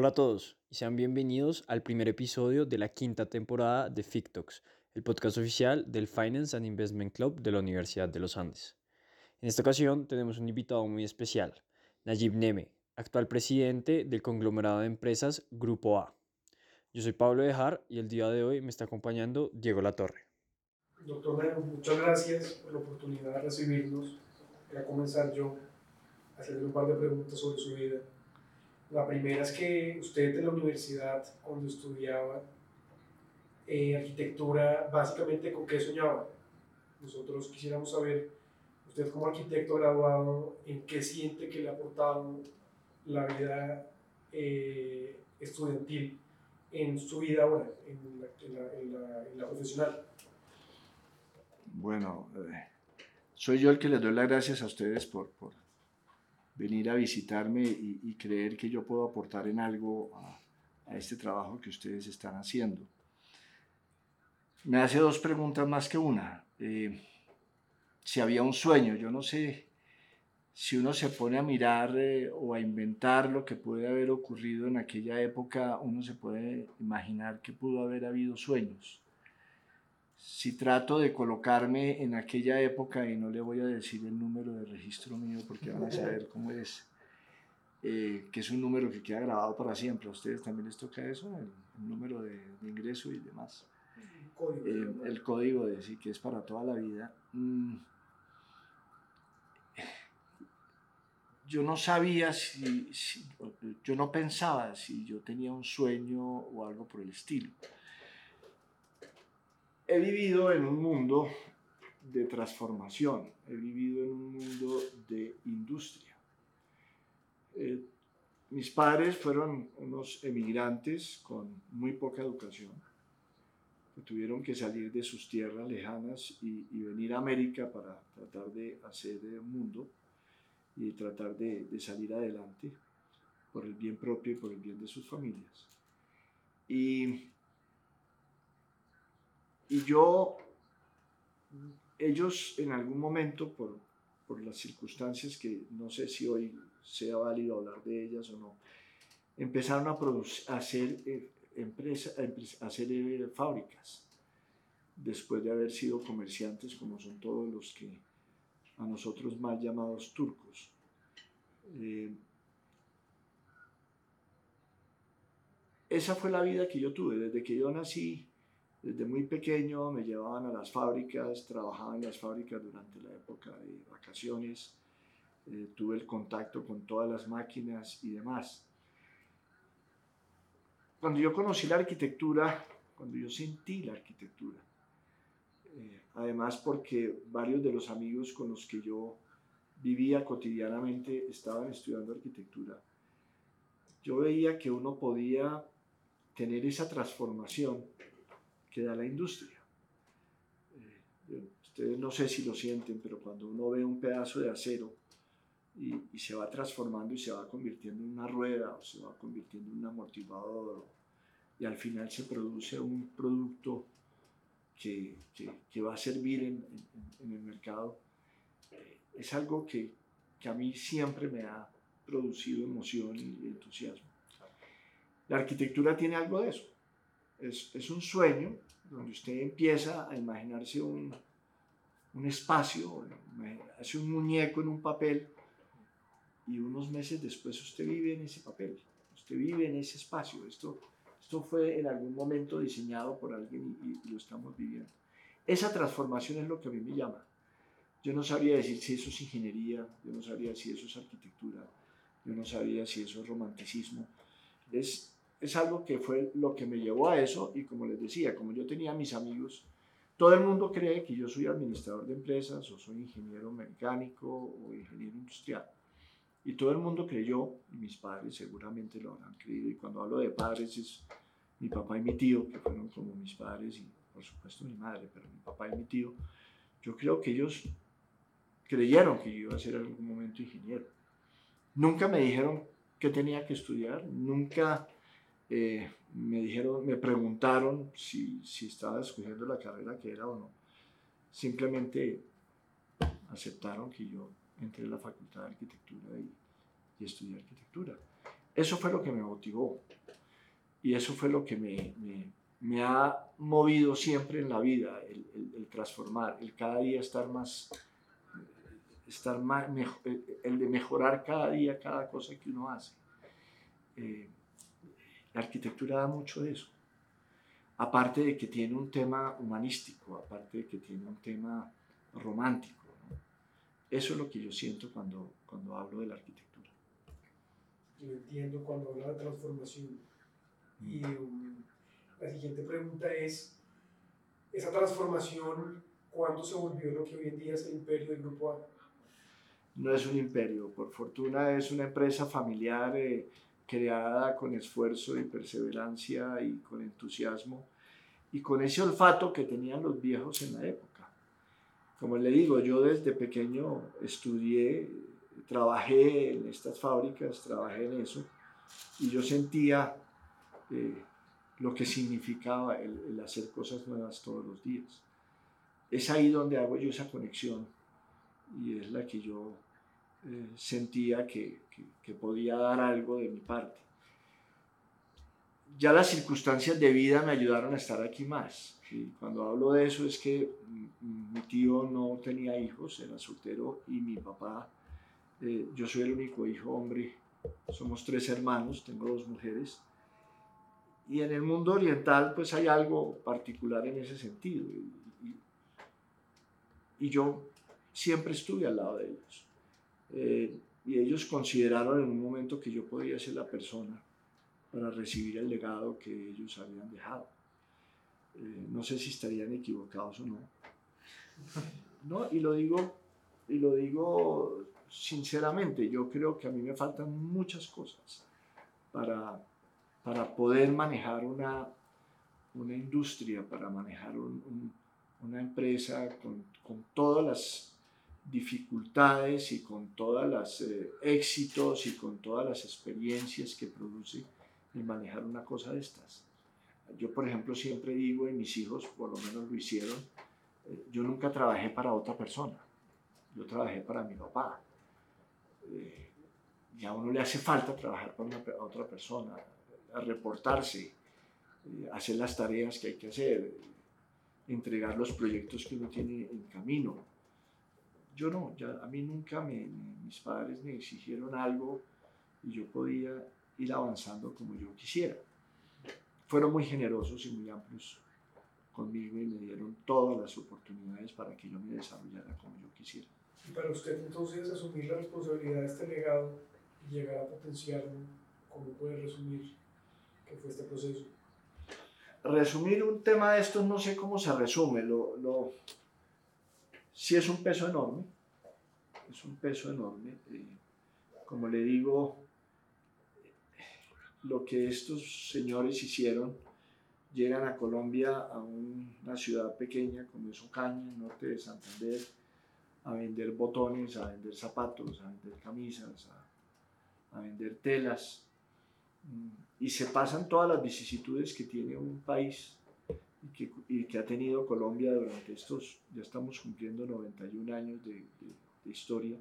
Hola a todos y sean bienvenidos al primer episodio de la quinta temporada de FICTOX, el podcast oficial del Finance and Investment Club de la Universidad de los Andes. En esta ocasión tenemos un invitado muy especial, Najib Neme, actual presidente del conglomerado de empresas Grupo A. Yo soy Pablo Dejar y el día de hoy me está acompañando Diego Latorre. Doctor Neme, muchas gracias por la oportunidad de recibirnos. Voy a comenzar yo a hacerle un par de preguntas sobre su vida. La primera es que usted en la universidad, cuando estudiaba eh, arquitectura, básicamente con qué soñaba. Nosotros quisiéramos saber, usted como arquitecto graduado, ¿en qué siente que le ha aportado la vida eh, estudiantil en su vida ahora, en la, profesional? Bueno, eh, soy yo el que les doy las gracias a ustedes por venir a visitarme y, creer que yo puedo aportar en algo a, este trabajo que ustedes están haciendo. Me hace dos preguntas más que una. Eh, si había un sueño, yo no sé si uno se pone a mirar eh, o a inventar lo que puede haber ocurrido en aquella época, uno se puede imaginar que pudo haber habido sueños si trato de colocarme en aquella época, y no le voy a decir el número de registro mío porque van a saber cómo es, eh, que es un número que queda grabado para siempre. ¿A ustedes también les toca eso? El, número de, ingreso y demás. Eh, el código de sí, que es para toda la vida. Mm. yo no sabía si, yo no pensaba si yo tenía un sueño o algo por el estilo he vivido en un mundo de transformación, he vivido en un mundo de industria. Eh, mis padres fueron unos emigrantes con muy poca educación, que tuvieron que salir de sus tierras lejanas y, venir a América para tratar de hacer el mundo y tratar de, de salir adelante por el bien propio y por el bien de sus familias. Y y yo, ellos en algún momento, por, por las circunstancias que no sé si hoy sea válido hablar de ellas o no, empezaron a, producir, a hacer, eh, a hacer eh, fábricas, después de haber sido comerciantes como son todos los que a nosotros más llamados turcos. Eh, esa fue la vida que yo tuve. Desde que yo nací, desde muy pequeño me llevaban a las fábricas, trabajaba en las fábricas durante la época de vacaciones, eh, tuve el contacto con todas las máquinas y demás. Cuando yo conocí la arquitectura, cuando yo sentí la arquitectura, eh, además porque varios de los amigos con los que yo vivía cotidianamente estaban estudiando arquitectura, yo veía que uno podía tener esa transformación que da la industria. Eh, ustedes no sé si lo sienten, pero cuando uno ve un pedazo de acero y, se va transformando y se va convirtiendo en una rueda o se va convirtiendo en un amortiguador y al final se produce un producto que, que, va a servir en, el mercado, eh, es algo que, que a mí siempre me ha producido emoción y entusiasmo. La arquitectura tiene algo de eso es, es un sueño donde usted empieza a imaginarse un, un espacio, hace un muñeco en un papel y unos meses después usted vive en ese papel, usted vive en ese espacio. Esto, esto fue en algún momento diseñado por alguien y, lo estamos viviendo. Esa transformación es lo que a mí me llama. Yo no sabría decir si eso es ingeniería, yo no sabría si eso es arquitectura, yo no sabría si eso es romanticismo. Es es algo que fue lo que me llevó a eso y como les decía, como yo tenía mis amigos, todo el mundo cree que yo soy administrador de empresas o soy ingeniero mecánico o ingeniero industrial. Y todo el mundo creyó, y mis padres seguramente lo habrán creído, y cuando hablo de padres es mi papá y mi tío, que fueron como mis padres, y por supuesto mi madre, pero mi papá y mi tío, yo creo que ellos creyeron que yo iba a ser en algún momento ingeniero. Nunca me dijeron qué tenía que estudiar, nunca eh, me dijeron, me preguntaron si, si estaba escogiendo la carrera que era o no. Simplemente aceptaron que yo entré a la facultad de arquitectura y, y estudié arquitectura. Eso fue lo que me motivó y eso fue lo que me, me, ha movido siempre en la vida, el, el, transformar, el cada día estar más, estar más, el de mejorar cada día cada cosa que uno hace. Eh, la arquitectura da mucho de eso. Aparte de que tiene un tema humanístico, aparte de que tiene un tema romántico. Eso es lo que yo siento cuando, cuando hablo de la arquitectura. Yo entiendo cuando habla de transformación. Mm. Y um, la siguiente pregunta es, ¿esa transformación cuándo se volvió lo que hoy en día es el imperio del Grupo A? No es un imperio, por fortuna es una empresa familiar. Eh, creada con esfuerzo y perseverancia y con entusiasmo y con ese olfato que tenían los viejos en la época. Como le digo, yo desde pequeño estudié, trabajé en estas fábricas, trabajé en eso y yo sentía eh, lo que significaba el, hacer cosas nuevas todos los días. Es ahí donde hago yo esa conexión y es la que yo eh, sentía que, podía dar algo de mi parte. Ya las circunstancias de vida me ayudaron a estar aquí más. Cuando hablo de eso es que mi tío no tenía hijos, era soltero y mi papá, eh, yo soy el único hijo hombre, somos tres hermanos, tengo dos mujeres. Y en el mundo oriental pues hay algo particular en ese sentido. y yo siempre estuve al lado de ellos. Eh, y ellos consideraron en un momento que yo podía ser la persona para recibir el legado que ellos habían dejado. Eh, no sé si estarían equivocados o no. no y lo digo y lo digo sinceramente, yo creo que a mí me faltan muchas cosas para, para poder manejar una, una industria, para manejar una empresa con, con todas las dificultades y con todos los eh, éxitos y con todas las experiencias que produce el manejar una cosa de estas. Yo, por ejemplo, siempre digo, y mis hijos por lo menos lo hicieron, eh, yo nunca trabajé para otra persona, yo trabajé para mi papá. Eh, a uno le hace falta trabajar para otra persona, a reportarse, hacer las tareas que hay que hacer, entregar los proyectos que uno tiene en camino yo no, ya, a mí nunca me, mis padres me exigieron algo y yo podía ir avanzando como yo quisiera. Fueron muy generosos y muy amplios conmigo y me dieron todas las oportunidades para que yo me desarrollara como yo quisiera. Y para usted entonces asumir la responsabilidad de este legado y llegar a potenciarlo, ¿cómo puede resumir qué fue este proceso? Resumir un tema de estos no sé cómo se resume, lo, lo sí es un peso enorme, es un peso enorme. Eh, como le digo, lo que estos señores hicieron, llegan a Colombia, a una ciudad pequeña como es Ocaña, norte de Santander, a vender botones, a vender zapatos, a vender camisas, a, a vender telas, mm, y se pasan todas las vicisitudes que tiene un país y que, ha tenido Colombia durante estos, ya estamos cumpliendo 91 años de, historia,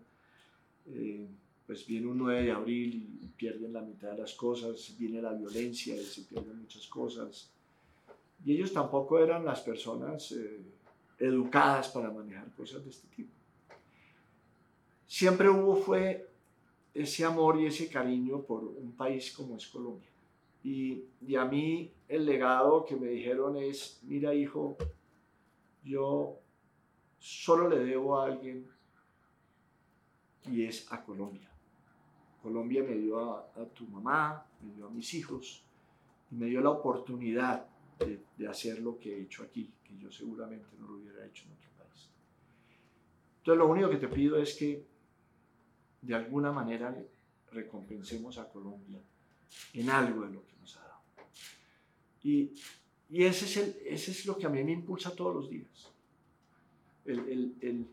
eh, pues viene un 9 de abril y pierden la mitad de las cosas, viene la violencia y se pierden muchas cosas. Y ellos tampoco eran las personas eh, educadas para manejar cosas de este tipo. Siempre hubo fue ese amor y ese cariño por un país como es Colombia. Y, a mí el legado que me dijeron es, mira hijo, yo solo le debo a alguien y es a Colombia. Colombia me dio a, a tu mamá, me dio a mis hijos y me dio la oportunidad de, de, hacer lo que he hecho aquí, que yo seguramente no lo hubiera hecho en otro país. Entonces lo único que te pido es que de alguna manera recompensemos a Colombia en algo de lo que nos ha dado. Y, y ese, es el, ese es lo que a mí me impulsa todos los días. El, el, el,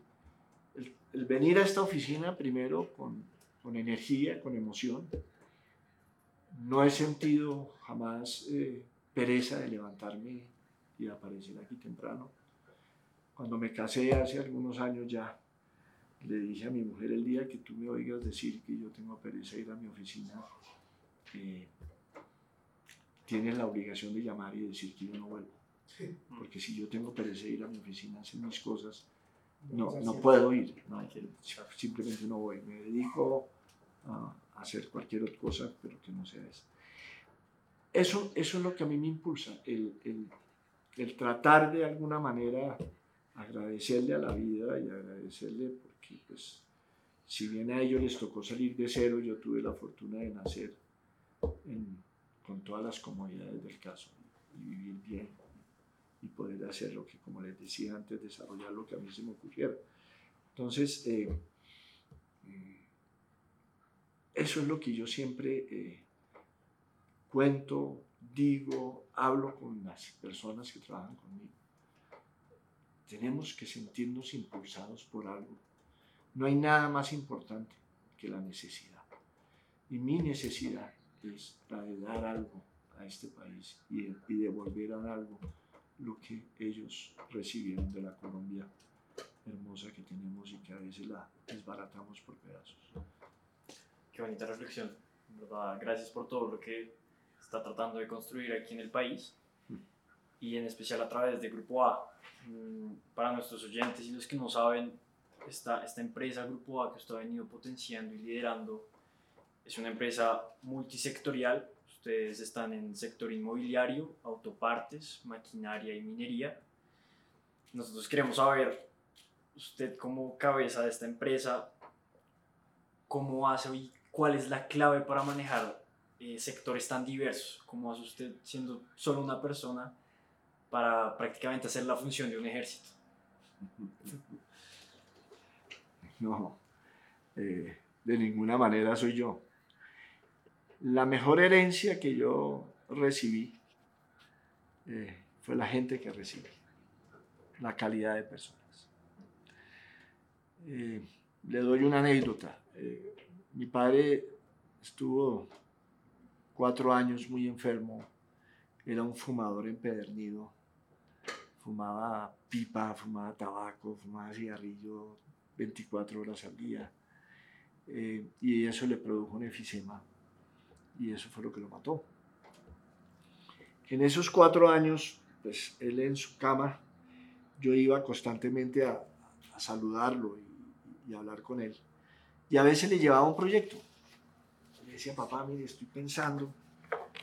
el venir a esta oficina primero con, con, energía, con emoción. No he sentido jamás eh, pereza de levantarme y aparecer aquí temprano. Cuando me casé hace algunos años ya, le dije a mi mujer el día que tú me oigas decir que yo tengo pereza de ir a mi oficina, eh, tienes la obligación de llamar y decir que yo no vuelvo. Porque si yo tengo pereza de ir a mi oficina a hacer mis cosas, no, no puedo ir. No, simplemente no voy. Me dedico a hacer cualquier otra cosa, pero que no sea eso. Eso, eso es lo que a mí me impulsa, el, el, el tratar de alguna manera agradecerle a la vida y agradecerle porque pues si bien a ellos les tocó salir de cero, yo tuve la fortuna de nacer con todas las comodidades del caso y vivir bien y poder hacer lo que, como les decía antes, desarrollar lo que a mí se me ocurriera. Entonces, eh, mm, eso es lo que yo siempre eh, cuento, digo, hablo con las personas que trabajan conmigo. Tenemos que sentirnos impulsados por algo no hay nada más importante que la necesidad. Y mi necesidad es dar algo a este país y, devolver a algo lo que ellos recibieron de la Colombia hermosa que tenemos y que a veces la desbaratamos por pedazos. Qué bonita reflexión. Gracias por todo lo que está tratando de construir aquí en el país mm. y en especial a través de Grupo A. Mm, para nuestros oyentes y los que no saben, esta, esta empresa Grupo A que usted ha venido potenciando y liderando es una empresa multisectorial. Ustedes están en sector inmobiliario, autopartes, maquinaria y minería. Nosotros queremos saber, usted como cabeza de esta empresa, cómo hace y cuál es la clave para manejar eh, sectores tan diversos. ¿Cómo hace usted siendo solo una persona para prácticamente hacer la función de un ejército? no, eh, de ninguna manera soy yo. La mejor herencia que yo recibí eh, fue la gente que recibí, la calidad de personas. Eh, le doy una anécdota. mi padre estuvo cuatro años muy enfermo, era un fumador empedernido, fumaba pipa, fumaba tabaco, fumaba cigarrillo 24 horas al día. Eh, y eso le produjo un efisema y eso fue lo que lo mató. En esos cuatro años, pues él en su cama, yo iba constantemente a, saludarlo y, hablar con él. Y a veces le llevaba un proyecto. Le decía, papá, mire, estoy pensando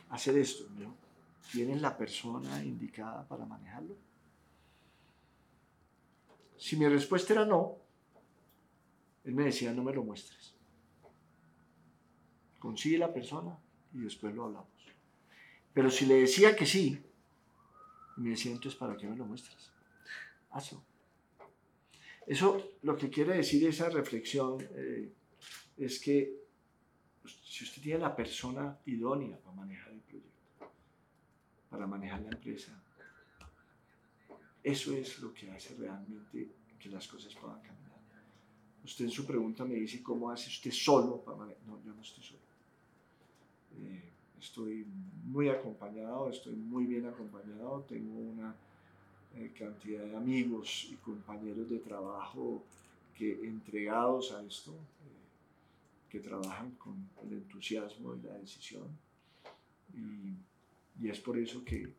hacer esto. ¿Tienen la persona indicada para manejarlo? Si mi respuesta era no, él me decía, no me lo muestres. Consigue la persona y después lo hablamos. Pero si le decía que sí, me decía, entonces, ¿para qué me lo muestras? Hazlo. Eso lo que quiere decir esa reflexión eh, es que si usted tiene la persona idónea para manejar el proyecto, para manejar la empresa, eso es lo que hace realmente que las cosas puedan cambiar. Usted en su pregunta me dice, ¿cómo hace usted solo para No, yo no estoy solo. Eh, estoy muy acompañado, estoy muy bien acompañado, tengo una eh, cantidad de amigos y compañeros de trabajo que entregados a esto, eh, que trabajan con el entusiasmo y la decisión. Y, y es por eso que,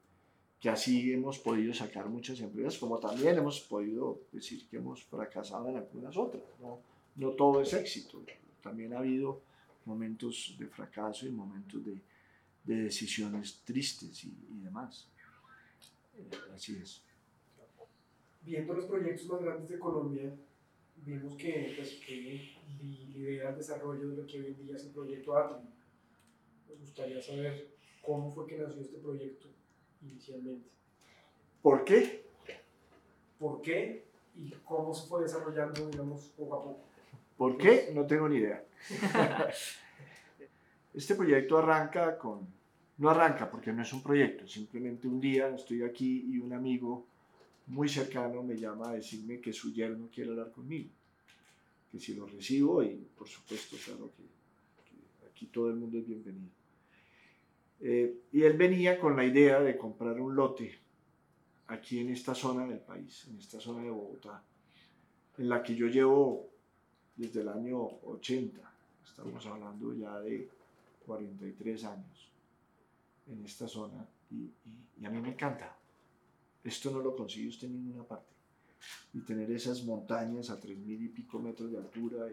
que así hemos podido sacar muchas empresas, como también hemos podido decir que hemos fracasado en algunas otras. No, no todo es éxito, también ha habido momentos de fracaso y momentos de, de decisiones tristes y, y demás. Eh, así es. Viendo los proyectos más grandes de Colombia, vimos que, pues, que lidera el desarrollo de lo que hoy en día es el proyecto Atri. Nos gustaría saber cómo fue que nació este proyecto inicialmente. ¿Por qué? ¿Por qué? Y cómo se fue desarrollando, digamos, poco a poco. ¿Por qué? No tengo ni idea. este proyecto arranca con... No arranca porque no es un proyecto, simplemente un día estoy aquí y un amigo muy cercano me llama a decirme que su yerno quiere hablar conmigo, que si lo recibo y por supuesto, claro que, que aquí todo el mundo es bienvenido. Eh, y él venía con la idea de comprar un lote aquí en esta zona del país, en esta zona de Bogotá, en la que yo llevo desde el año 80. Estamos hablando ya de 43 años en esta zona y, a mí me encanta. Esto no lo consigue usted en ninguna parte. Y tener esas montañas a 3.000 y pico metros de altura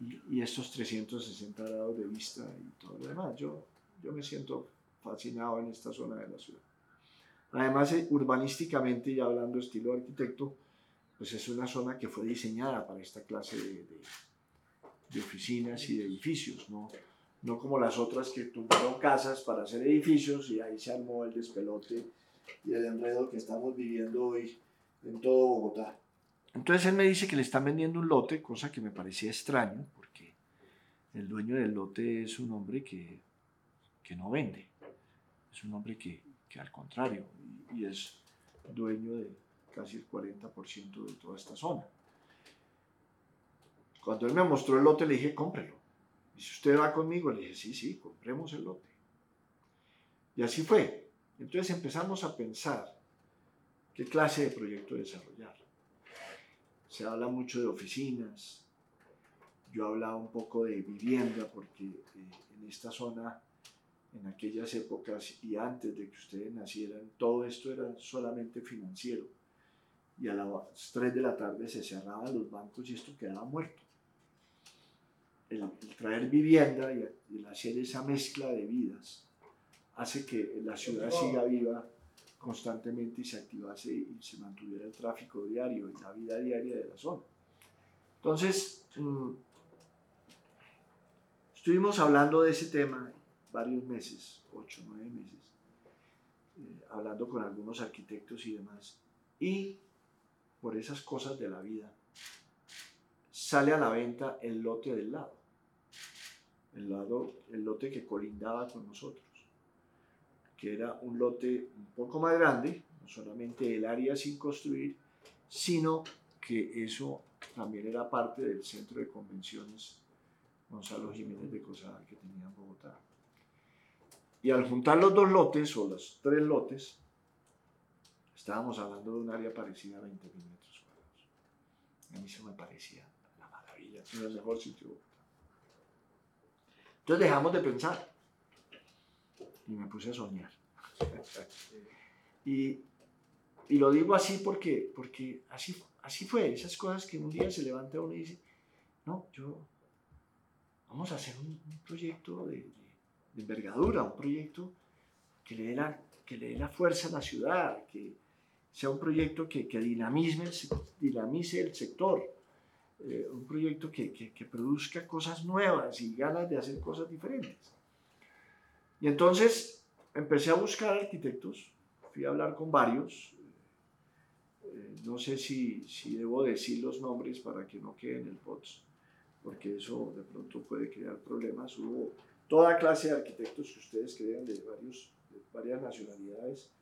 y, y, estos 360 grados de vista y todo lo demás. Yo, yo me siento fascinado en esta zona de la ciudad. Además, eh, urbanísticamente, ya hablando estilo arquitecto, pues es una zona que fue diseñada para esta clase de, de, oficinas y de edificios, ¿no? no como las otras que tuvieron casas para hacer edificios y ahí se armó el despelote y el enredo que estamos viviendo hoy en todo Bogotá. Entonces él me dice que le están vendiendo un lote, cosa que me parecía extraño, porque el dueño del lote es un hombre que, que no vende, es un hombre que, que al contrario, y, y es dueño de casi el 40% de toda esta zona. Cuando él me mostró el lote, le dije, cómprelo. Y si usted va conmigo, le dije, sí, sí, compremos el lote. Y así fue. Entonces empezamos a pensar qué clase de proyecto desarrollar. Se habla mucho de oficinas. Yo hablaba un poco de vivienda porque eh, en esta zona, en aquellas épocas y antes de que ustedes nacieran, todo esto era solamente financiero y a las 3 de la tarde se cerraban los bancos y esto quedaba muerto. El, traer vivienda y, el hacer esa mezcla de vidas hace que la ciudad siga viva constantemente y se activase y se mantuviera el tráfico diario y la vida diaria de la zona. Entonces, mm, estuvimos hablando de ese tema varios meses, ocho, nueve meses, eh, hablando con algunos arquitectos y demás. Y por esas cosas de la vida, sale a la venta el lote del lado, el, lado, el lote que colindaba con nosotros, que era un lote un poco más grande, no solamente el área sin construir, sino que eso también era parte del centro de convenciones Gonzalo Jiménez de Cosada que tenía en Bogotá. Y al juntar los dos lotes, o los tres lotes, Estábamos hablando de un área parecida a 20 mil metros cuadrados. A mí se me parecía la maravilla, el mejor sitio. Entonces dejamos de pensar y me puse a soñar. y, y, lo digo así porque, porque así, así fue, esas cosas que un día se levanta uno y dice, no, yo, vamos a hacer un, proyecto de, de, envergadura, un proyecto que le dé la, que le dé la fuerza a la ciudad, que, sea un proyecto que, que dinamice, dinamice el sector, eh, un proyecto que, que, produzca cosas nuevas y ganas de hacer cosas diferentes. Y entonces empecé a buscar arquitectos, fui a hablar con varios, eh, no sé si, si, debo decir los nombres para que no queden en el POTS, porque eso de pronto puede crear problemas. Hubo toda clase de arquitectos que ustedes crean de, varios, de varias nacionalidades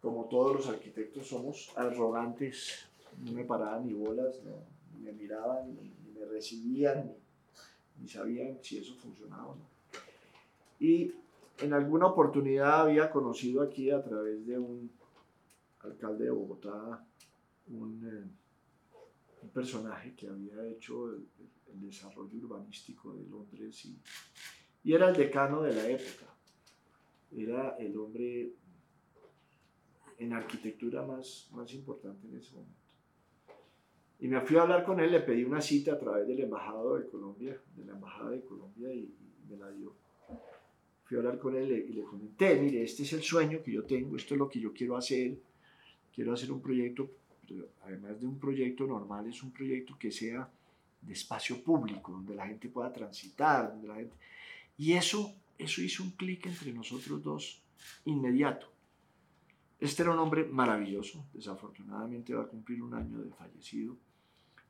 como todos los arquitectos, somos arrogantes, no me paraban ni bolas, ni me miraban, ni, me recibían, ni, sabían si eso funcionaba o no. Y en alguna oportunidad había conocido aquí a través de un alcalde de Bogotá, un, eh, un personaje que había hecho el, desarrollo urbanístico de Londres y, y era el decano de la época. Era el hombre en arquitectura más, más importante en ese momento. Y me fui a hablar con él, le pedí una cita a través del embajado de Colombia, de la embajada de Colombia y, me la dio. Fui a hablar con él y le comenté, mire, este es el sueño que yo tengo, esto es lo que yo quiero hacer, quiero hacer un proyecto, además de un proyecto normal, es un proyecto que sea de espacio público, donde la gente pueda transitar, donde la gente... Y eso, eso hizo un clic entre nosotros dos inmediato. Este era un hombre maravilloso, desafortunadamente va a cumplir un año de fallecido,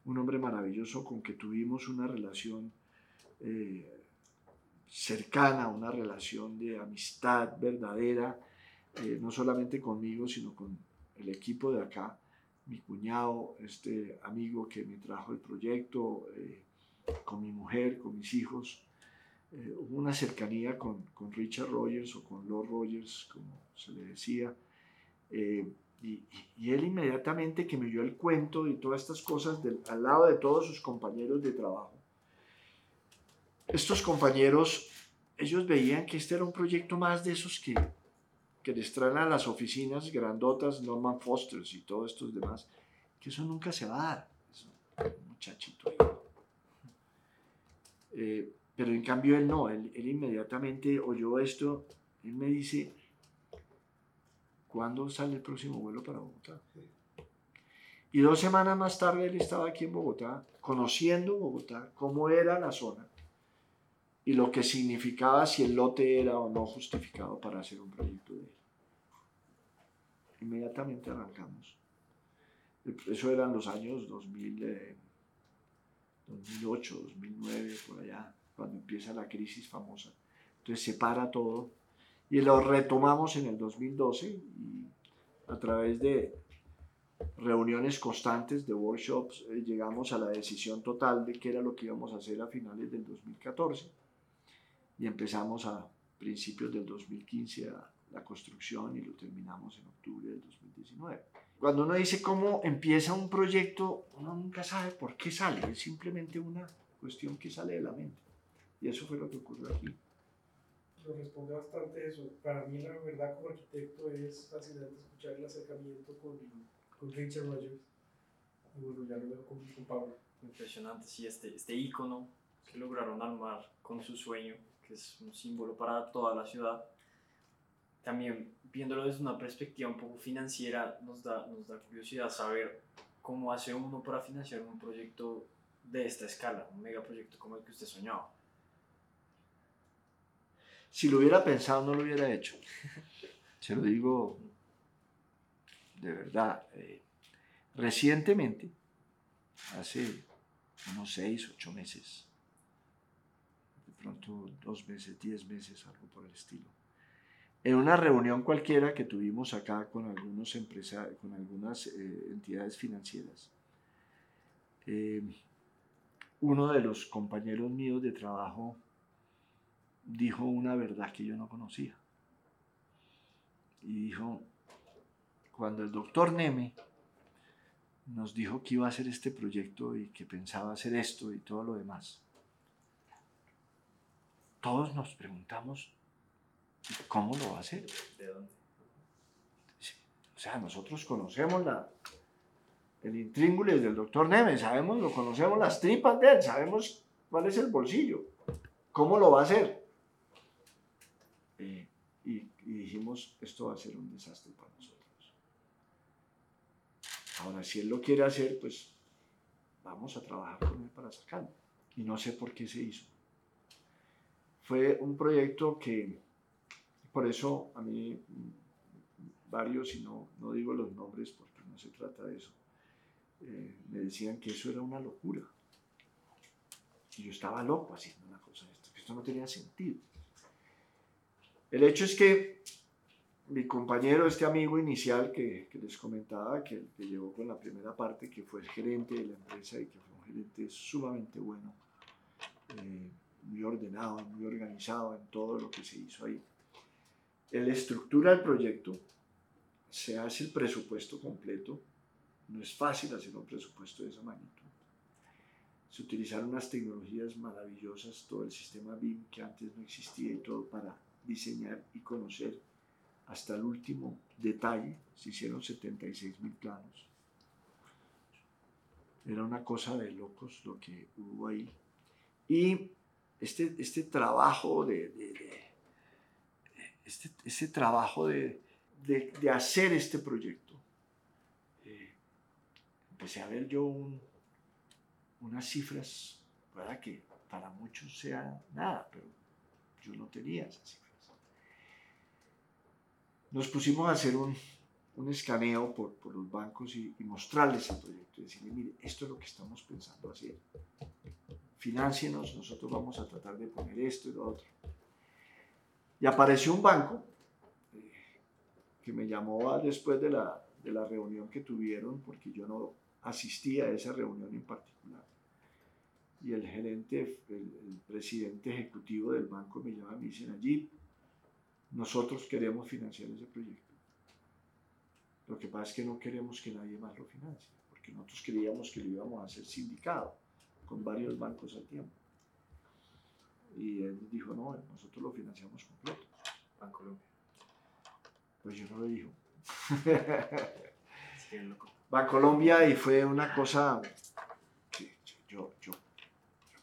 un hombre maravilloso con que tuvimos una relación eh, cercana, una relación de amistad verdadera, eh, no solamente conmigo, sino con el equipo de acá, mi cuñado, este amigo que me trajo el proyecto, eh, con mi mujer, con mis hijos. hubo una cercanía con, con Richard Rogers o con Lord Rogers, como se le decía eh, y, él inmediatamente que me dio el cuento y todas estas cosas al lado de todos sus compañeros de trabajo. Estos compañeros ellos veían que este era un proyecto más de esos que, que les traen a las oficinas grandotas, Norman Foster y todos estos demás, que eso nunca se va a dar. Muchachito. Eh, pero en cambio él no, él inmediatamente oyó esto, él me dice, ¿cuándo sale el próximo vuelo para Bogotá? Y dos semanas más tarde él estaba aquí en Bogotá, conociendo Bogotá, cómo era la zona y lo que significaba si el lote era o no justificado para hacer un proyecto de él. Inmediatamente arrancamos. Eso eran los años 2000, 2008, 2009, por allá, cuando empieza la crisis famosa. Entonces se para todo y lo retomamos en el 2012 y a través de reuniones constantes de workshops eh, llegamos a la decisión total de qué era lo que íbamos a hacer a finales del 2014 y empezamos a principios del 2015 a la construcción y lo terminamos en octubre del 2019. Cuando uno dice cómo empieza un proyecto, uno nunca sabe por qué sale, es simplemente una cuestión que sale de la mente. Y eso fue lo que ocurrió aquí. Lo responde bastante eso. Para mí, la verdad, como arquitecto, es fascinante escuchar el acercamiento con, con Richard Rogers. Y bueno, ya lo veo con, con Pablo. Impresionante, sí, este, este ícono que lograron armar con su sueño, que es un símbolo para toda la ciudad. También viéndolo desde una perspectiva un poco financiera, nos da, nos da curiosidad saber cómo hace uno para financiar un proyecto de esta escala, un megaproyecto como el que usted soñaba. Si lo hubiera pensado, no lo hubiera hecho. Se lo digo de verdad. Eh, recientemente, hace unos seis, ocho meses, de pronto dos meses, diez meses, algo por el estilo, en una reunión cualquiera que tuvimos acá con, algunos empresa, con algunas eh, entidades financieras, eh, uno de los compañeros míos de trabajo dijo una verdad que yo no conocía. Y dijo, cuando el doctor Neme nos dijo que iba a hacer este proyecto y que pensaba hacer esto y todo lo demás, todos nos preguntamos, ¿cómo lo va a hacer? ¿De dónde? O sea, nosotros conocemos la, el intríngulis del doctor Neme, sabemos, lo conocemos las tripas de él, sabemos cuál es el bolsillo, cómo lo va a hacer. Eh, y, y dijimos, esto va a ser un desastre para nosotros. Ahora, si él lo quiere hacer, pues vamos a trabajar con él para sacarlo. Y no sé por qué se hizo. Fue un proyecto que, por eso a mí, varios, y no, no digo los nombres porque no se trata de eso, eh, me decían que eso era una locura. Y yo estaba loco haciendo una cosa de esto, que esto no tenía sentido. El hecho es que mi compañero, este amigo inicial que, que les comentaba, que, que, llegó con la primera parte, que fue el gerente de la empresa y que fue un gerente sumamente bueno, eh, muy ordenado, muy organizado en todo lo que se hizo ahí. Él estructura el proyecto, se hace el presupuesto completo, no es fácil hacer un presupuesto de esa magnitud. Se utilizaron unas tecnologías maravillosas, todo el sistema BIM que antes no existía y todo para diseñar y conocer hasta el último detalle. Se hicieron 76 mil planos. Era una cosa de locos lo que hubo ahí. Y este, este trabajo de, este, este, trabajo de, de, hacer este proyecto, eh, empecé a ver yo un, unas cifras, para que para muchos sea nada, pero yo no tenía esas cifras nos pusimos a hacer un, un escaneo por, por, los bancos y, y, mostrarles el proyecto y decirle, mire, esto es lo que estamos pensando hacer. Financienos, nosotros vamos a tratar de poner esto y lo otro. Y apareció un banco eh, que me llamó después de la, de la reunión que tuvieron, porque yo no asistí a esa reunión en particular. Y el gerente, el, el presidente ejecutivo del banco me llama y me dice, allí nosotros queremos financiar ese proyecto. Lo que pasa es que no queremos que nadie más lo financie, porque nosotros creíamos que lo íbamos a hacer sindicado con varios bancos al tiempo. Y él dijo, no, nosotros lo financiamos completo. Bancolombia. Pues yo no le dijo. Bancolombia y fue una cosa que yo, yo,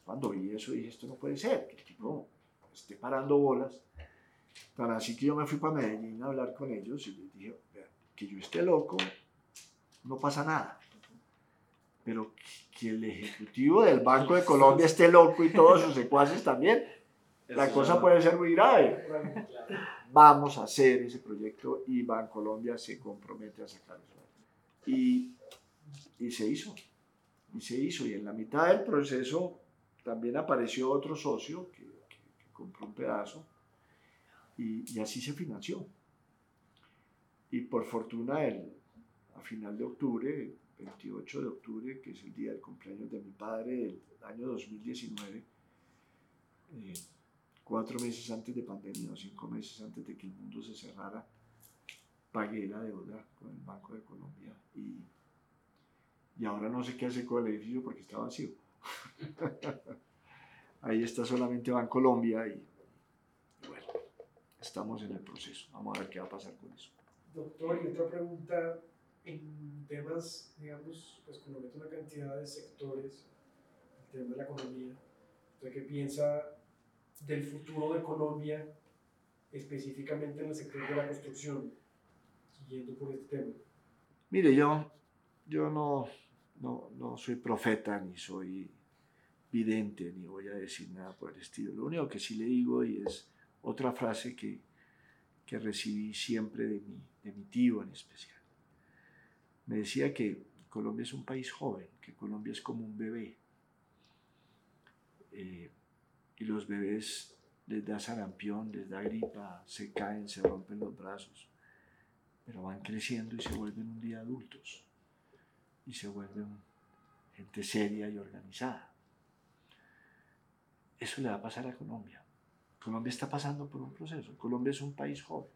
cuando vi eso dije, esto no puede ser, que el tipo esté parando bolas. Tan así que yo me fui para Medellín a hablar con ellos y les dije, que yo esté loco, no pasa nada. Pero que el ejecutivo del Banco de Colombia esté loco y todos sus secuaces también, la cosa puede ser muy grave. Vamos a hacer ese proyecto y Bancolombia se compromete a sacarlo. Y, y se hizo. Y se hizo. Y en la mitad del proceso también apareció otro socio que, compró un pedazo y, y, así se financió. Y por fortuna, el, a final de octubre, 28 de octubre, que es el día del cumpleaños de mi padre, el año 2019, eh, cuatro meses antes de pandemia o cinco meses antes de que el mundo se cerrara, pagué la deuda con el Banco de Colombia y, y ahora no sé qué hacer con el edificio porque está vacío. Ahí está solamente Bancolombia y, estamos en el proceso. Vamos a ver qué va a pasar con eso. Doctor, y otra pregunta en temas, digamos, pues como mete una cantidad de sectores, el tema de la economía, ¿usted qué piensa del futuro de Colombia, específicamente en el sector de la construcción, siguiendo por este tema? Mire, yo, yo no, no, no soy profeta ni soy vidente ni voy a decir nada por el estilo. Lo único que sí le digo y es otra frase que, que recibí siempre de mi, de mi tío en especial. Me decía que Colombia es un país joven, que Colombia es como un bebé. Eh, y los bebés les da sarampión, les da gripa, se caen, se rompen los brazos, pero van creciendo y se vuelven un día adultos y se vuelven gente seria y organizada. Eso le va a pasar a Colombia. Colombia está pasando por un proceso. Colombia es un país joven.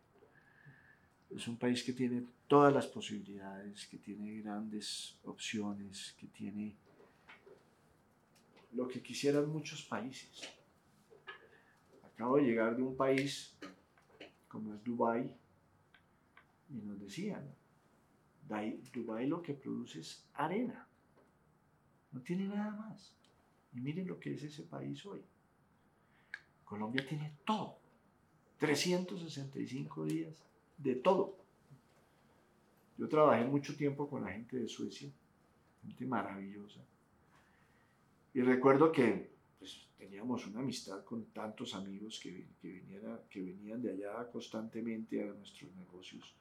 Es un país que tiene todas las posibilidades, que tiene grandes opciones, que tiene lo que quisieran muchos países. Acabo de llegar de un país como es Dubái y nos decían, Dubái lo que produce es arena, no tiene nada más. Y miren lo que es ese país hoy. Colombia tiene todo, 365 días de todo. Yo trabajé mucho tiempo con la gente de Suecia, gente maravillosa. Y recuerdo que pues, teníamos una amistad con tantos amigos que, venían de allá constantemente a nuestros negocios.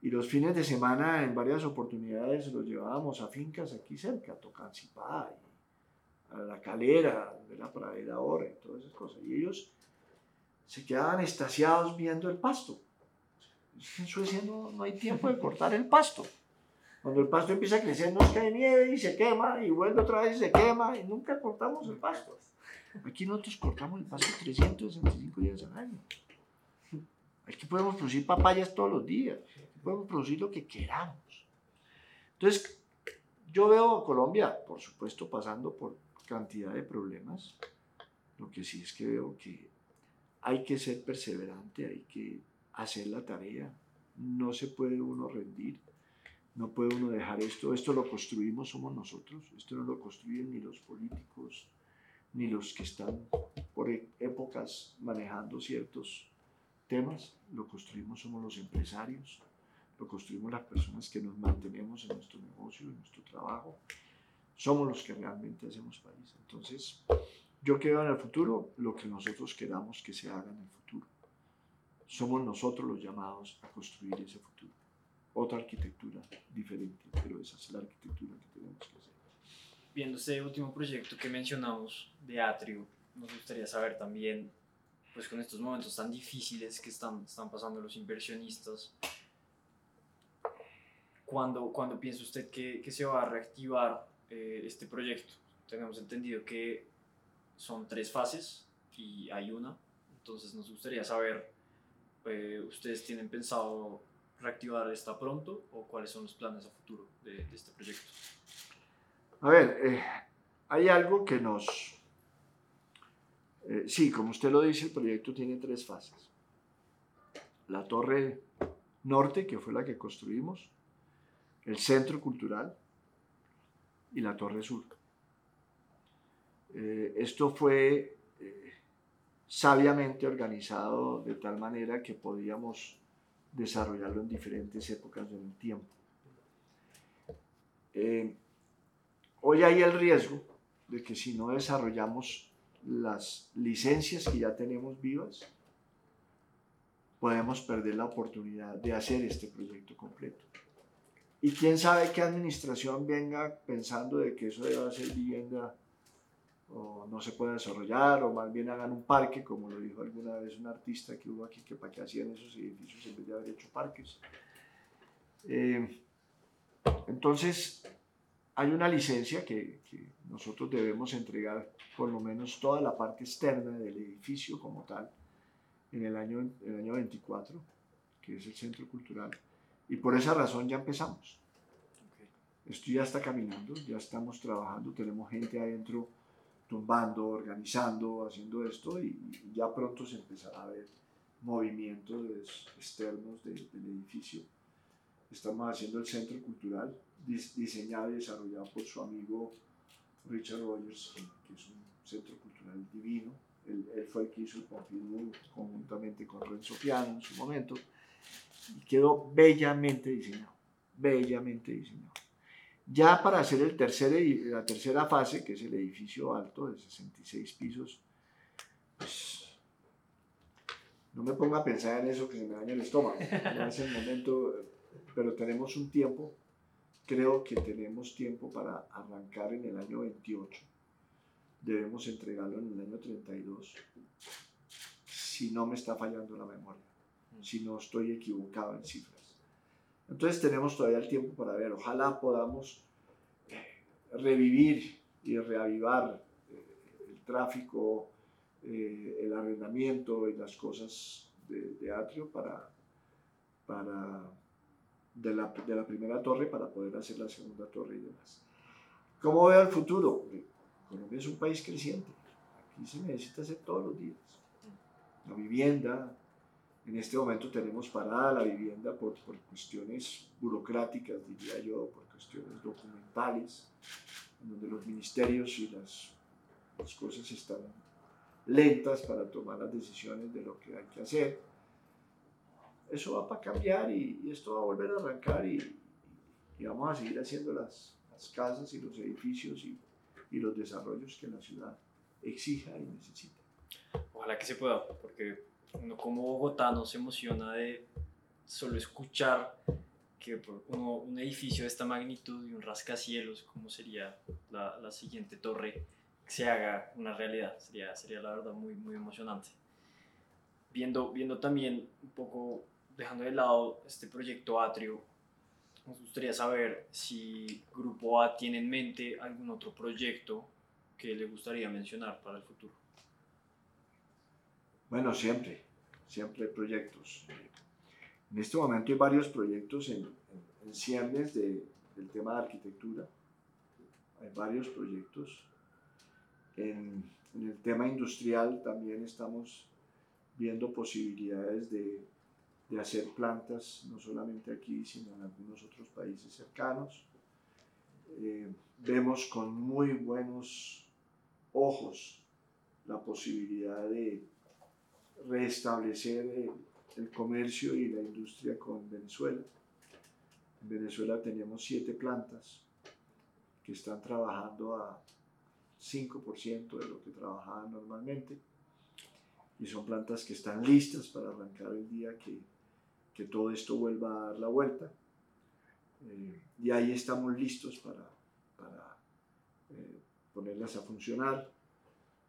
Y los fines de semana, en varias oportunidades, los llevábamos a fincas aquí cerca, Tocancipá, a la calera, de la pradera ahora y todas esas cosas. Y ellos se quedaban estasiados viendo el pasto. En Suecia no, no hay tiempo de cortar el pasto. Cuando el pasto empieza a crecer nos cae nieve y se quema y vuelve otra vez y se quema y nunca cortamos el pasto. Aquí nosotros cortamos el pasto 365 días al año. Aquí podemos producir papayas todos los días. podemos producir lo que queramos. Entonces, yo veo a Colombia, por supuesto, pasando por cantidad de problemas. Lo que sí es que veo que hay que ser perseverante, hay que hacer la tarea. No se puede uno rendir, no puede uno dejar esto. Esto lo construimos, somos nosotros. Esto no lo construyen ni los políticos, ni los que están por e-, épocas manejando ciertos temas. Lo construimos, somos los empresarios. Lo construimos las personas que nos mantenemos en nuestro negocio, en nuestro trabajo. Somos los que realmente hacemos país. Entonces, yo quiero en el futuro lo que nosotros queramos que se haga en el futuro somos nosotros los llamados a construir ese futuro. Otra arquitectura diferente, pero esa es la arquitectura que tenemos que hacer. Viendo este último proyecto que mencionamos de Atrio, nos gustaría saber también, pues con estos momentos tan difíciles que están, están pasando los inversionistas, ¿cuándo, cuando piensa usted que, que, se va a reactivar eh, este proyecto? Tenemos entendido que son tres fases y hay una, entonces nos gustaría saber eh, ¿ustedes tienen pensado reactivar esta pronto o cuáles son los planes a futuro de, este proyecto? A ver, eh, hay algo que nos, Eh, sí, como usted lo dice, el proyecto tiene tres fases. La torre norte, que fue la que construimos, el centro cultural y la torre sur. Eh, esto fue eh, sabiamente organizado de tal manera que podíamos desarrollarlo en diferentes épocas del tiempo. Eh, hoy hay el riesgo de que si no desarrollamos las licencias que ya tenemos vivas, podemos perder la oportunidad de hacer este proyecto completo. Y quién sabe qué administración venga pensando de que eso debe ser vivienda o no se puede desarrollar, o más bien hagan un parque, como lo dijo alguna vez un artista que hubo aquí, que para qué hacían esos edificios en vez de haber hecho parques. Eh, entonces, hay una licencia que, que, nosotros debemos entregar, por lo menos toda la parte externa del edificio como tal, en el año, el año 24, que es el centro cultural. Y por esa razón ya empezamos. Esto ya está caminando, ya estamos trabajando, tenemos gente adentro tumbando, organizando, haciendo esto y, ya pronto se empezará a ver movimientos externos del edificio. Estamos haciendo el centro cultural diseñado y desarrollado por su amigo Richard Rogers, que es un centro cultural divino. Él, fue el que hizo el Pompidou conjuntamente con Renzo Piano en su momento y quedó bellamente diseñado, bellamente diseñado. Ya para hacer el tercer, la tercera fase, que es el edificio alto de 66 pisos, pues no me ponga a pensar en eso que se me daña el estómago. No es el momento, pero tenemos un tiempo, creo que tenemos tiempo para arrancar en el año 28. Debemos entregarlo en el año 32, si no me está fallando la memoria, si no estoy equivocado en cifras. Entonces tenemos todavía el tiempo para ver, ojalá podamos eh, revivir y reavivar eh, el tráfico, eh, el arrendamiento y las cosas de, atrio para, para de, la, de la primera torre para poder hacer la segunda torre y demás. ¿Cómo veo el futuro? Colombia es un país creciente. Aquí se necesita hacer todos los días. La vivienda, en este momento tenemos parada la vivienda por, por, cuestiones burocráticas, diría yo, por cuestiones documentales, en donde los ministerios y las, las cosas están lentas para tomar las decisiones de lo que hay que hacer. Eso va para cambiar y, esto va a volver a arrancar y, y vamos a seguir haciendo las, las casas y los edificios y, y los desarrollos que la ciudad exija y necesita. Ojalá que se pueda, porque uno como bogotano se emociona de solo escuchar que un edificio de esta magnitud y un rascacielos, como sería la, la, siguiente torre, se haga una realidad. Sería, sería la verdad muy, muy emocionante. Viendo, viendo también un poco, dejando de lado este proyecto Atrio, nos gustaría saber si Grupo A tiene en mente algún otro proyecto que le gustaría mencionar para el futuro. Bueno, siempre, siempre hay proyectos. En este momento hay varios proyectos en, en, ciernes de, del tema de arquitectura. Hay varios proyectos. En, en, el tema industrial también estamos viendo posibilidades de, de hacer plantas, no solamente aquí, sino en algunos otros países cercanos. Eh, vemos con muy buenos ojos la posibilidad de restablecer el, comercio y la industria con Venezuela. En Venezuela teníamos siete plantas que están trabajando a 5% de lo que trabajaban normalmente y son plantas que están listas para arrancar el día que, que todo esto vuelva a dar la vuelta. Eh, y ahí estamos listos para, para eh, ponerlas a funcionar.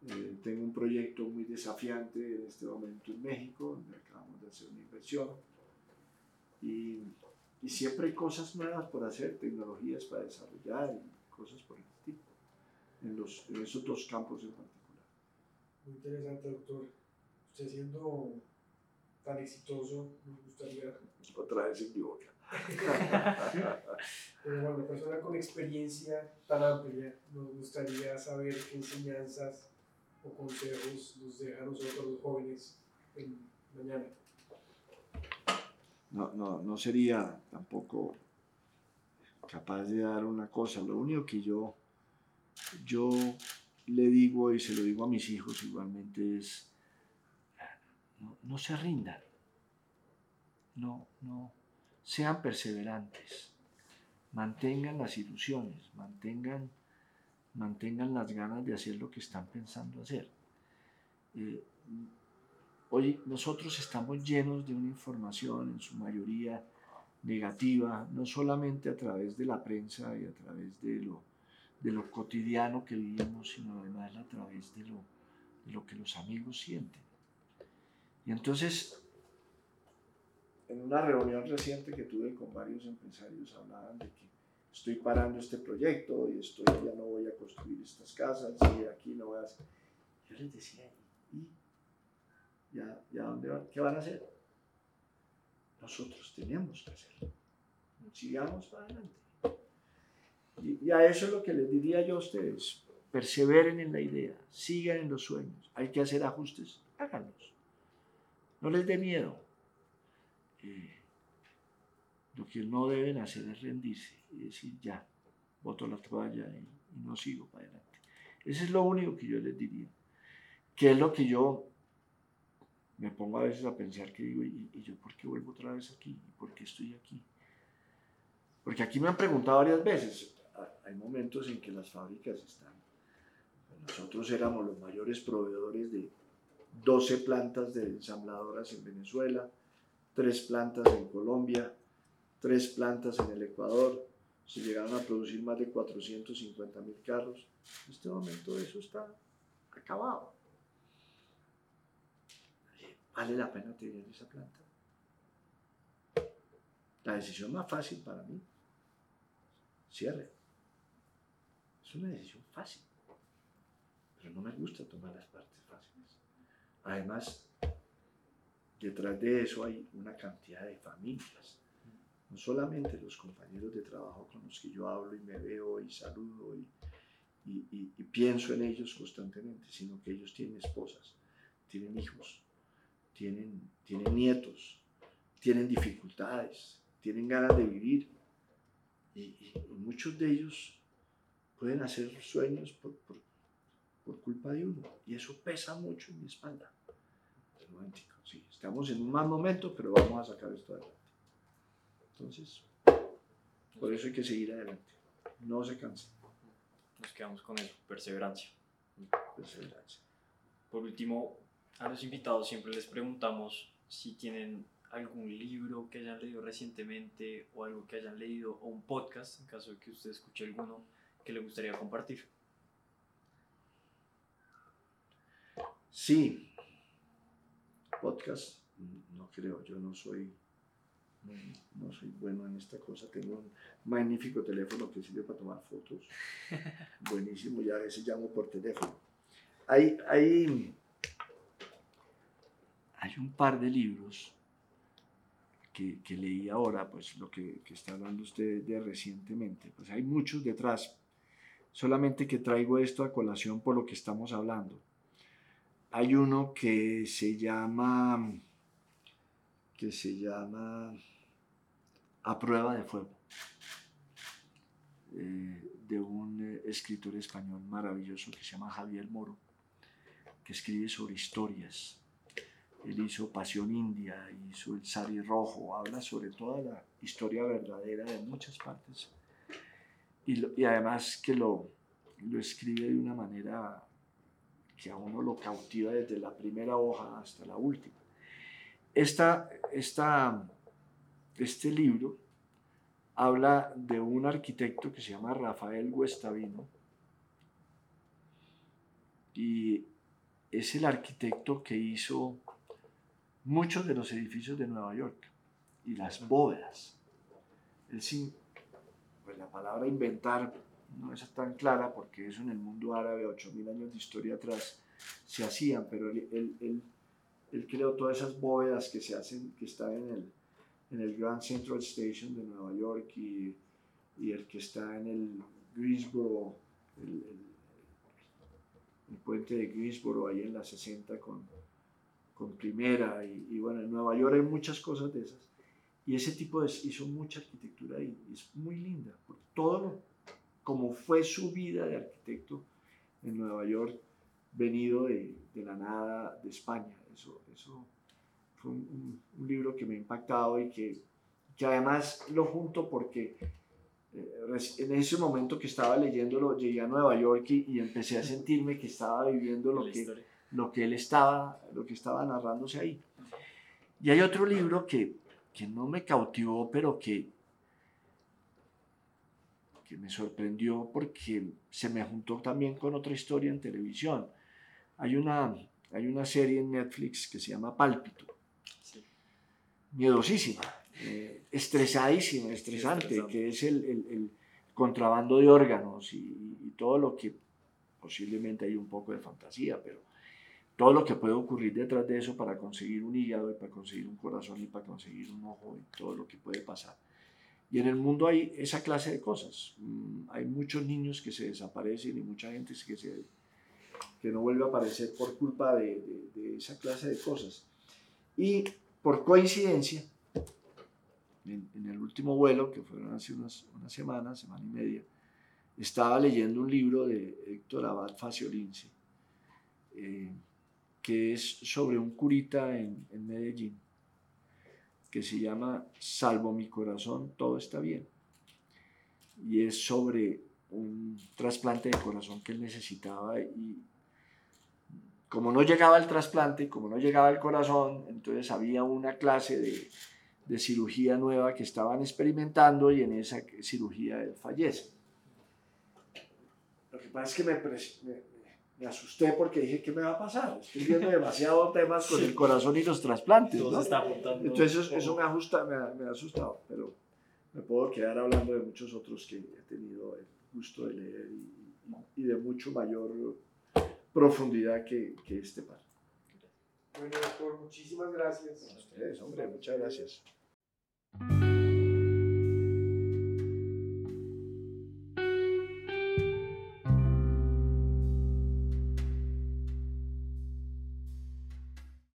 Eh, tengo un proyecto muy desafiante en este momento en México, donde acabamos de hacer una inversión. Y, y, siempre hay cosas nuevas por hacer, tecnologías para desarrollar y cosas por el tipo, en, los, en esos dos campos en particular. Muy interesante, doctor. Usted siendo tan exitoso, nos gustaría... Otra vez en boca. Pero bueno, persona con experiencia tan amplia, nos gustaría saber qué enseñanzas o consejos nos deja a nosotros los jóvenes en mañana? No, no, no sería tampoco capaz de dar una cosa. Lo único que yo, yo le digo y se lo digo a mis hijos igualmente es, no, no se rindan, no, no, sean perseverantes, mantengan las ilusiones, mantengan, mantengan las ganas de hacer lo que están pensando hacer. Eh, hoy nosotros estamos llenos de una información en su mayoría negativa, no solamente a través de la prensa y a través de lo, de lo cotidiano que vivimos, sino además a través de lo, de lo que los amigos sienten. Y entonces, en una reunión reciente que tuve con varios empresarios, hablaban de que estoy parando este proyecto y estoy, ya no voy a construir estas casas y aquí no voy a hacer. Yo les decía, ¿y ya, ya dónde van? ¿Qué van a hacer? nosotros tenemos que hacerlo. Sigamos para adelante. Y, a eso es lo que les diría yo a ustedes. Perseveren en la idea, sigan en los sueños. Hay que hacer ajustes, háganlos. No les dé miedo. Eh, lo que no deben hacer es rendirse y decir, ya, boto la toalla y, y no sigo para adelante. Eso es lo único que yo les diría. Que es lo que yo me pongo a veces a pensar que digo, ¿y, yo por qué vuelvo otra vez aquí? ¿Y por qué estoy aquí? Porque aquí me han preguntado varias veces, hay momentos en que las fábricas están, nosotros éramos los mayores proveedores de 12 plantas de ensambladoras en Venezuela, 3 plantas en Colombia, 3 plantas en el Ecuador, se llegaron a producir más de 450 mil carros. En este momento eso está acabado. ¿Vale la pena tener esa planta? La decisión más fácil para mí, cierre. Es una decisión fácil, pero no me gusta tomar las partes fáciles. Además, detrás de eso hay una cantidad de familias. No solamente los compañeros de trabajo con los que yo hablo y me veo y saludo y, pienso en ellos constantemente, sino que ellos tienen esposas, tienen hijos, tienen, tienen nietos, tienen dificultades, tienen ganas de vivir. Y, muchos de ellos pueden hacer sueños por, por, por, culpa de uno. Y eso pesa mucho en mi espalda. Estamos en un mal momento, pero vamos a sacar esto adelante. Entonces, por eso hay que seguir adelante. No se canse. Nos quedamos con eso, perseverancia. Perseverancia. Por último, a los invitados siempre les preguntamos si tienen algún libro que hayan leído recientemente o algo que hayan leído o un podcast, en caso de que usted escuche alguno, que le gustaría compartir. Sí, podcast, no creo, yo no soy, no, soy bueno en esta cosa, tengo un magnífico teléfono que sirve para tomar fotos, buenísimo, ya a veces llamo por teléfono. Hay, hay hay un par de libros que, que leí ahora, pues lo que, que, está hablando usted de recientemente, pues hay muchos detrás, solamente que traigo esto a colación por lo que estamos hablando. Hay uno que se llama, que se llama A prueba de fuego, eh, de un eh, escritor español maravilloso que se llama Javier Moro, que escribe sobre historias él hizo Pasión India, hizo El Sari Rojo, habla sobre toda la historia verdadera de muchas partes. Y, además que lo, lo escribe de una manera que a uno lo cautiva desde la primera hoja hasta la última. Esta, esta, este libro habla de un arquitecto que se llama Rafael Guestavino y es el arquitecto que hizo muchos de los edificios de Nueva York y las bóvedas. El pues la palabra inventar no es tan clara porque eso en el mundo árabe, 8.000 años de historia atrás, se hacían, pero él, él, él, creó todas esas bóvedas que se hacen, que están en el, en el Grand Central Station de Nueva York y, el que está en el Greensboro, el, puente de Greensboro, ahí en la 60 con, con Primera, y, bueno, en Nueva York hay muchas cosas de esas. Y ese tipo hizo mucha arquitectura ahí, y es muy linda, todo lo, como fue su vida de arquitecto en Nueva York, venido de, de la nada de España. Eso, eso fue un, un, libro que me ha impactado y que, que además lo junto porque eh, en ese momento que estaba leyéndolo, llegué a Nueva York y, empecé a sentirme que estaba viviendo lo que, lo que él estaba, lo que estaba narrándose ahí. Y hay otro libro que, que no me cautivó, pero que, que me sorprendió porque se me juntó también con otra historia en televisión. Hay una, hay una serie en Netflix que se llama Pálpito. Miedosísima eh, estresadísimo, estresante, que es el, el, contrabando de órganos y, todo lo que posiblemente hay un poco de fantasía, pero todo lo que puede ocurrir detrás de eso para conseguir un hígado y para conseguir un corazón y para conseguir un ojo y todo lo que puede pasar. Y en el mundo hay esa clase de cosas. Mm, hay muchos niños que se desaparecen y mucha gente que, se, que no vuelve a aparecer por culpa de, de, de esa clase de cosas. Y por coincidencia, en, el último vuelo, que fueron hace unas, una semana, semana y media, estaba leyendo un libro de Héctor Abad Faciolince, eh, que es sobre un curita en, en Medellín, que se llama Salvo mi corazón, todo está bien. Y es sobre un trasplante de corazón que él necesitaba y como no llegaba el trasplante, como no llegaba el corazón, entonces había una clase de, de cirugía nueva que estaban experimentando y en esa cirugía él fallece. Lo que pasa es que me, me, asusté porque dije, ¿qué me va a pasar? Estoy viendo demasiados temas con el corazón y los trasplantes. ¿no? Entonces eso, eso me, asusta, me, me, ha asustado, pero me puedo quedar hablando de muchos otros que he tenido el gusto de leer y, y de mucho mayor profundidad que, que este par. Bueno, doctor, muchísimas gracias. A ustedes, hombre, muchas gracias.